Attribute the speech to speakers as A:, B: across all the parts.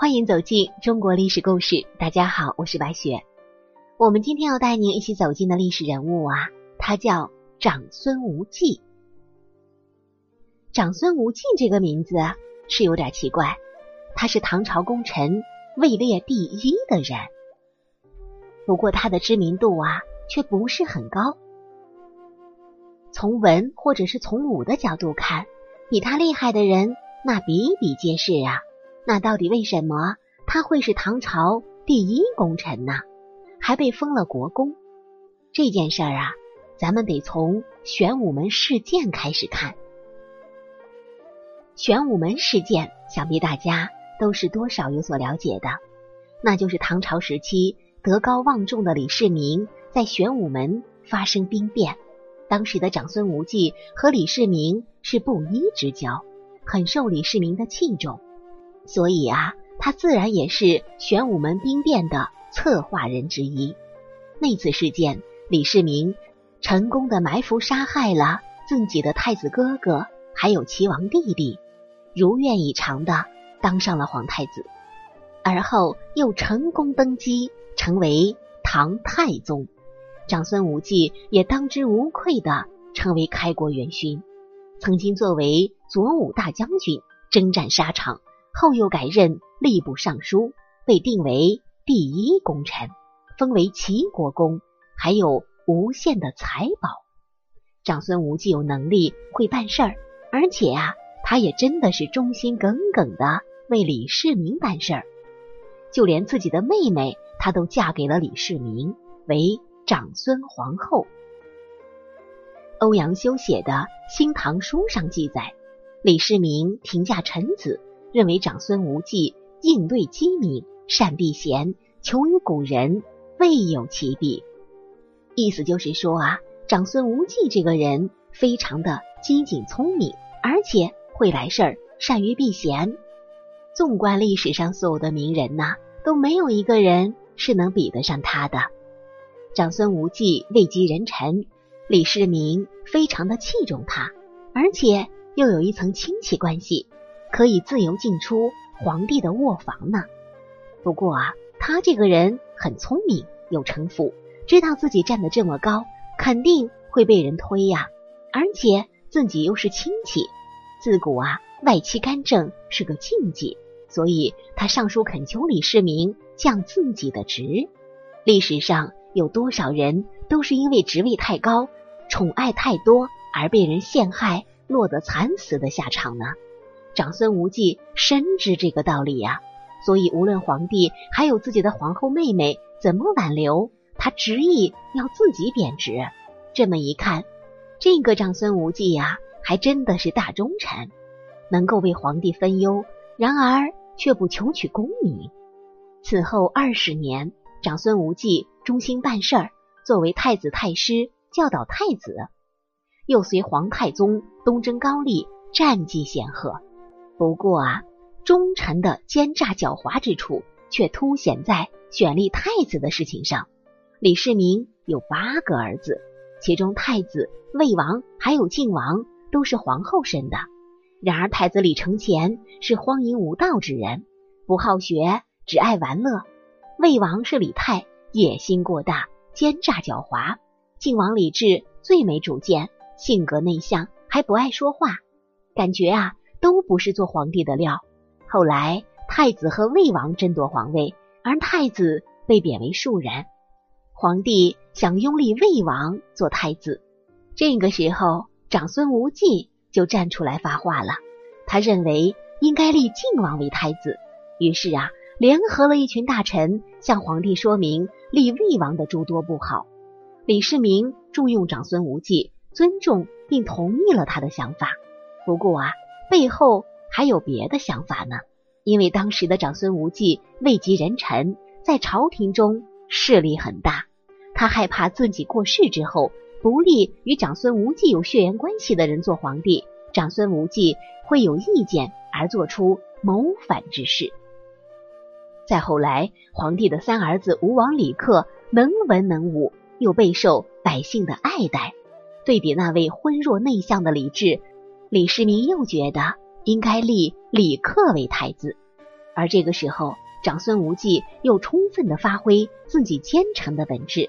A: 欢迎走进中国历史故事。大家好，我是白雪。我们今天要带您一起走进的历史人物啊，他叫长孙无忌。长孙无忌这个名字是有点奇怪，他是唐朝功臣，位列第一的人。不过他的知名度啊，却不是很高。从文或者是从武的角度看，比他厉害的人那比比皆是啊。那到底为什么他会是唐朝第一功臣呢？还被封了国公？这件事儿啊，咱们得从玄武门事件开始看。玄武门事件，想必大家都是多少有所了解的。那就是唐朝时期德高望重的李世民在玄武门发生兵变，当时的长孙无忌和李世民是布衣之交，很受李世民的器重。所以啊，他自然也是玄武门兵变的策划人之一。那次事件，李世民成功的埋伏杀害了自己的太子哥哥，还有齐王弟弟，如愿以偿的当上了皇太子，而后又成功登基，成为唐太宗。长孙无忌也当之无愧的成为开国元勋，曾经作为左武大将军征战沙场。后又改任吏部尚书，被定为第一功臣，封为齐国公，还有无限的财宝。长孙无忌有能力，会办事儿，而且啊，他也真的是忠心耿耿的为李世民办事儿，就连自己的妹妹，他都嫁给了李世民，为长孙皇后。欧阳修写的《新唐书》上记载，李世民停驾臣子。认为长孙无忌应对机敏，善避嫌，求于古人未有其比。意思就是说啊，长孙无忌这个人非常的机警聪明，而且会来事儿，善于避嫌。纵观历史上所有的名人呐，都没有一个人是能比得上他的。长孙无忌位极人臣，李世民非常的器重他，而且又有一层亲戚关系。可以自由进出皇帝的卧房呢。不过啊，他这个人很聪明，有城府，知道自己站得这么高，肯定会被人推呀。而且自己又是亲戚，自古啊，外戚干政是个禁忌，所以他上书恳求李世民降自己的职。历史上有多少人都是因为职位太高、宠爱太多而被人陷害，落得惨死的下场呢？长孙无忌深知这个道理呀，所以无论皇帝还有自己的皇后妹妹怎么挽留，他执意要自己贬职。这么一看，这个长孙无忌呀，还真的是大忠臣，能够为皇帝分忧，然而却不求取功名。此后二十年，长孙无忌忠心办事儿，作为太子太师，教导太子，又随皇太宗东征高丽，战绩显赫。不过啊，忠臣的奸诈狡猾之处却凸显在选立太子的事情上。李世民有八个儿子，其中太子、魏王还有晋王都是皇后生的。然而太子李承乾是荒淫无道之人，不好学，只爱玩乐；魏王是李泰，野心过大，奸诈狡猾；晋王李治最没主见，性格内向，还不爱说话，感觉啊。都不是做皇帝的料。后来太子和魏王争夺皇位，而太子被贬为庶人。皇帝想拥立魏王做太子，这个时候长孙无忌就站出来发话了。他认为应该立晋王为太子，于是啊，联合了一群大臣向皇帝说明立魏王的诸多不好。李世民重用长孙无忌，尊重并同意了他的想法。不过啊。背后还有别的想法呢，因为当时的长孙无忌位极人臣，在朝廷中势力很大，他害怕自己过世之后，不立与长孙无忌有血缘关系的人做皇帝，长孙无忌会有意见而做出谋反之事。再后来，皇帝的三儿子吴王李克能文能武，又备受百姓的爱戴，对比那位昏弱内向的李治。李世民又觉得应该立李克为太子，而这个时候，长孙无忌又充分的发挥自己奸臣的本质，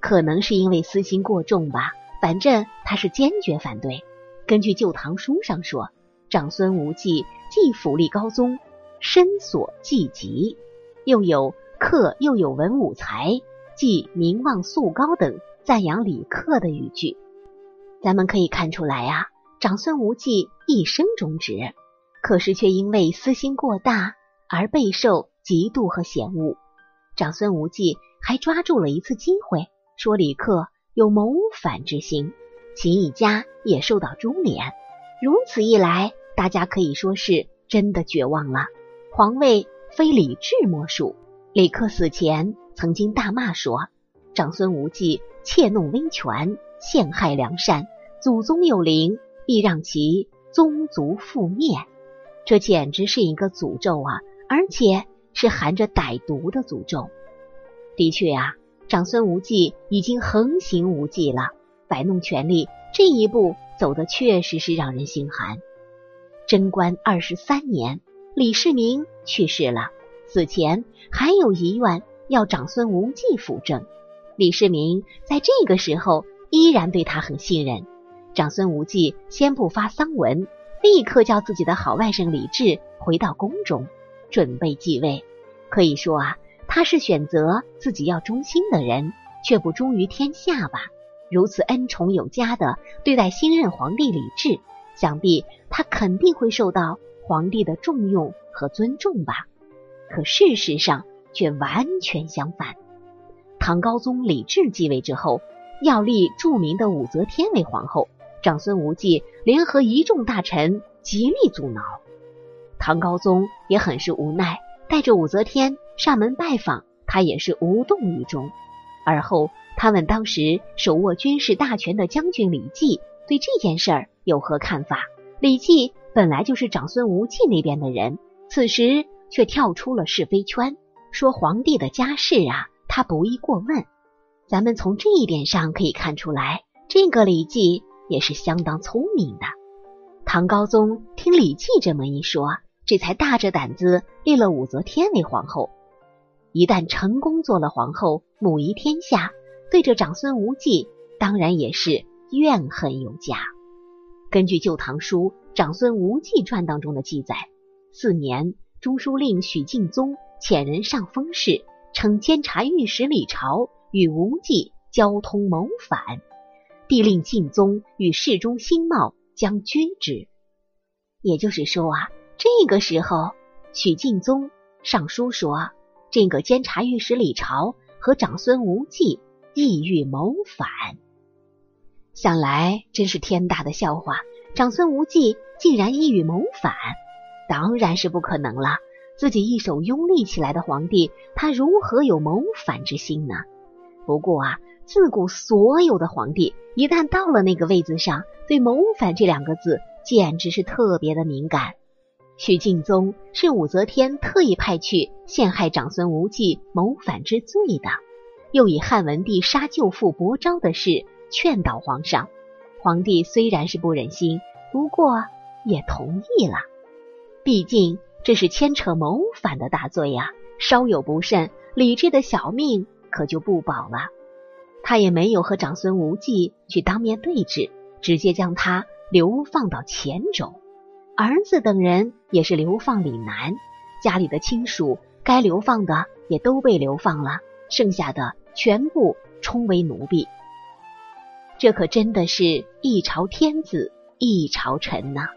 A: 可能是因为私心过重吧。反正他是坚决反对。根据《旧唐书》上说，长孙无忌既府立高宗，身所既极，又有克又有文武才，既名望素高等赞扬李克的语句。咱们可以看出来啊，长孙无忌一生忠直，可是却因为私心过大而备受嫉妒和嫌恶。长孙无忌还抓住了一次机会，说李克有谋反之心，秦一家也受到株连。如此一来，大家可以说是真的绝望了。皇位非李治莫属。李克死前曾经大骂说：“长孙无忌窃弄威权。”陷害良善，祖宗有灵，必让其宗族覆灭。这简直是一个诅咒啊！而且是含着歹毒的诅咒。的确啊，长孙无忌已经横行无忌了，摆弄权力这一步走的确实是让人心寒。贞观二十三年，李世民去世了，死前还有遗愿要长孙无忌辅政。李世民在这个时候。依然对他很信任。长孙无忌先不发丧文，立刻叫自己的好外甥李治回到宫中，准备继位。可以说啊，他是选择自己要忠心的人，却不忠于天下吧？如此恩宠有加的对待新任皇帝李治，想必他肯定会受到皇帝的重用和尊重吧？可事实上却完全相反。唐高宗李治继位之后。要立著名的武则天为皇后，长孙无忌联合一众大臣极力阻挠。唐高宗也很是无奈，带着武则天上门拜访，他也是无动于衷。而后他问当时手握军事大权的将军李绩对这件事儿有何看法。李绩本来就是长孙无忌那边的人，此时却跳出了是非圈，说皇帝的家事啊，他不宜过问。咱们从这一点上可以看出来，这个李绩也是相当聪明的。唐高宗听李绩这么一说，这才大着胆子立了武则天为皇后。一旦成功做了皇后，母仪天下，对着长孙无忌，当然也是怨恨有加。根据《旧唐书·长孙无忌传》当中的记载，四年，中书令许敬宗遣人上封事，称监察御史李朝。与无忌交通谋反，帝令晋宗与侍中新茂将军之。也就是说啊，这个时候许敬宗上书说，这个监察御史李朝和长孙无忌意欲谋反。想来真是天大的笑话！长孙无忌竟然意欲谋反，当然是不可能了。自己一手拥立起来的皇帝，他如何有谋反之心呢？不过啊，自古所有的皇帝一旦到了那个位子上，对谋反这两个字简直是特别的敏感。许敬宗是武则天特意派去陷害长孙无忌谋反之罪的，又以汉文帝杀舅父伯昭的事劝导皇上。皇帝虽然是不忍心，不过也同意了。毕竟这是牵扯谋反的大罪呀，稍有不慎，李治的小命。可就不保了。他也没有和长孙无忌去当面对质，直接将他流放到黔州。儿子等人也是流放岭南，家里的亲属该流放的也都被流放了，剩下的全部充为奴婢。这可真的是一朝天子一朝臣呐！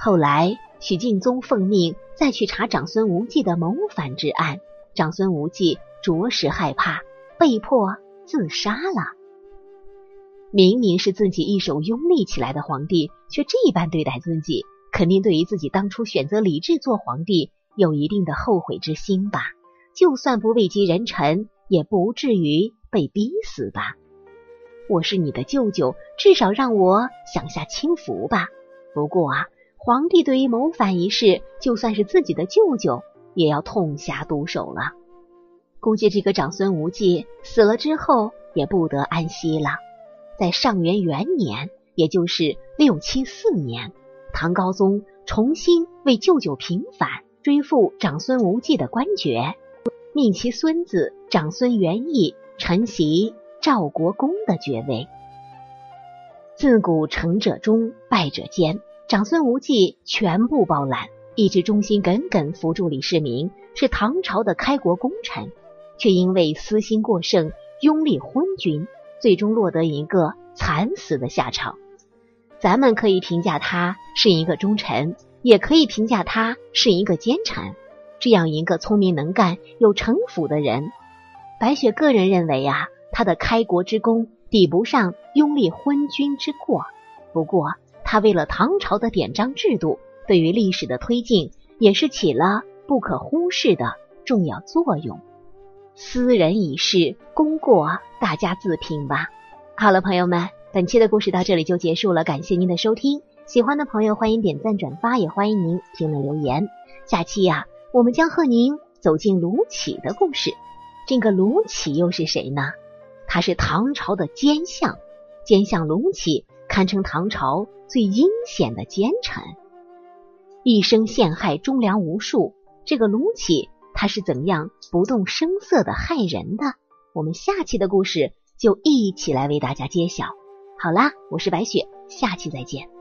A: 后来许敬宗奉命再去查长孙无忌的谋反之案，长孙无忌。着实害怕，被迫自杀了。明明是自己一手拥立起来的皇帝，却这般对待自己，肯定对于自己当初选择李治做皇帝有一定的后悔之心吧？就算不位极人臣，也不至于被逼死吧？我是你的舅舅，至少让我享下清福吧。不过啊，皇帝对于谋反一事，就算是自己的舅舅，也要痛下毒手了。估计这个长孙无忌死了之后也不得安息了。在上元元年，也就是六七四年，唐高宗重新为舅舅平反，追复长孙无忌的官爵，命其孙子长孙元义承袭赵国公的爵位。自古成者忠，败者奸，长孙无忌全部包揽，一直忠心耿耿扶助李世民，是唐朝的开国功臣，却因为私心过盛，拥立昏君，最终落得一个惨死的下场。咱们可以评价他是一个忠臣。也可以评价他是一个奸臣，这样一个聪明能干、有城府的人，白雪个人认为啊，他的开国之功抵不上拥立昏君之过。不过，他为了唐朝的典章制度，对于历史的推进也是起了不可忽视的重要作用。私人已逝，功过大家自评吧。好了，朋友们，本期的故事到这里就结束了，感谢您的收听。喜欢的朋友欢迎点赞转发，也欢迎您评论留言。下期呀，我们将和您走进卢杞的故事。这个卢杞又是谁呢？他是唐朝的奸相，奸相卢杞堪称唐朝最阴险的奸臣，一生陷害忠良无数。这个卢杞他是怎么样不动声色的害人的？我们下期的故事就一起来为大家揭晓。好啦，我是白雪，下期再见。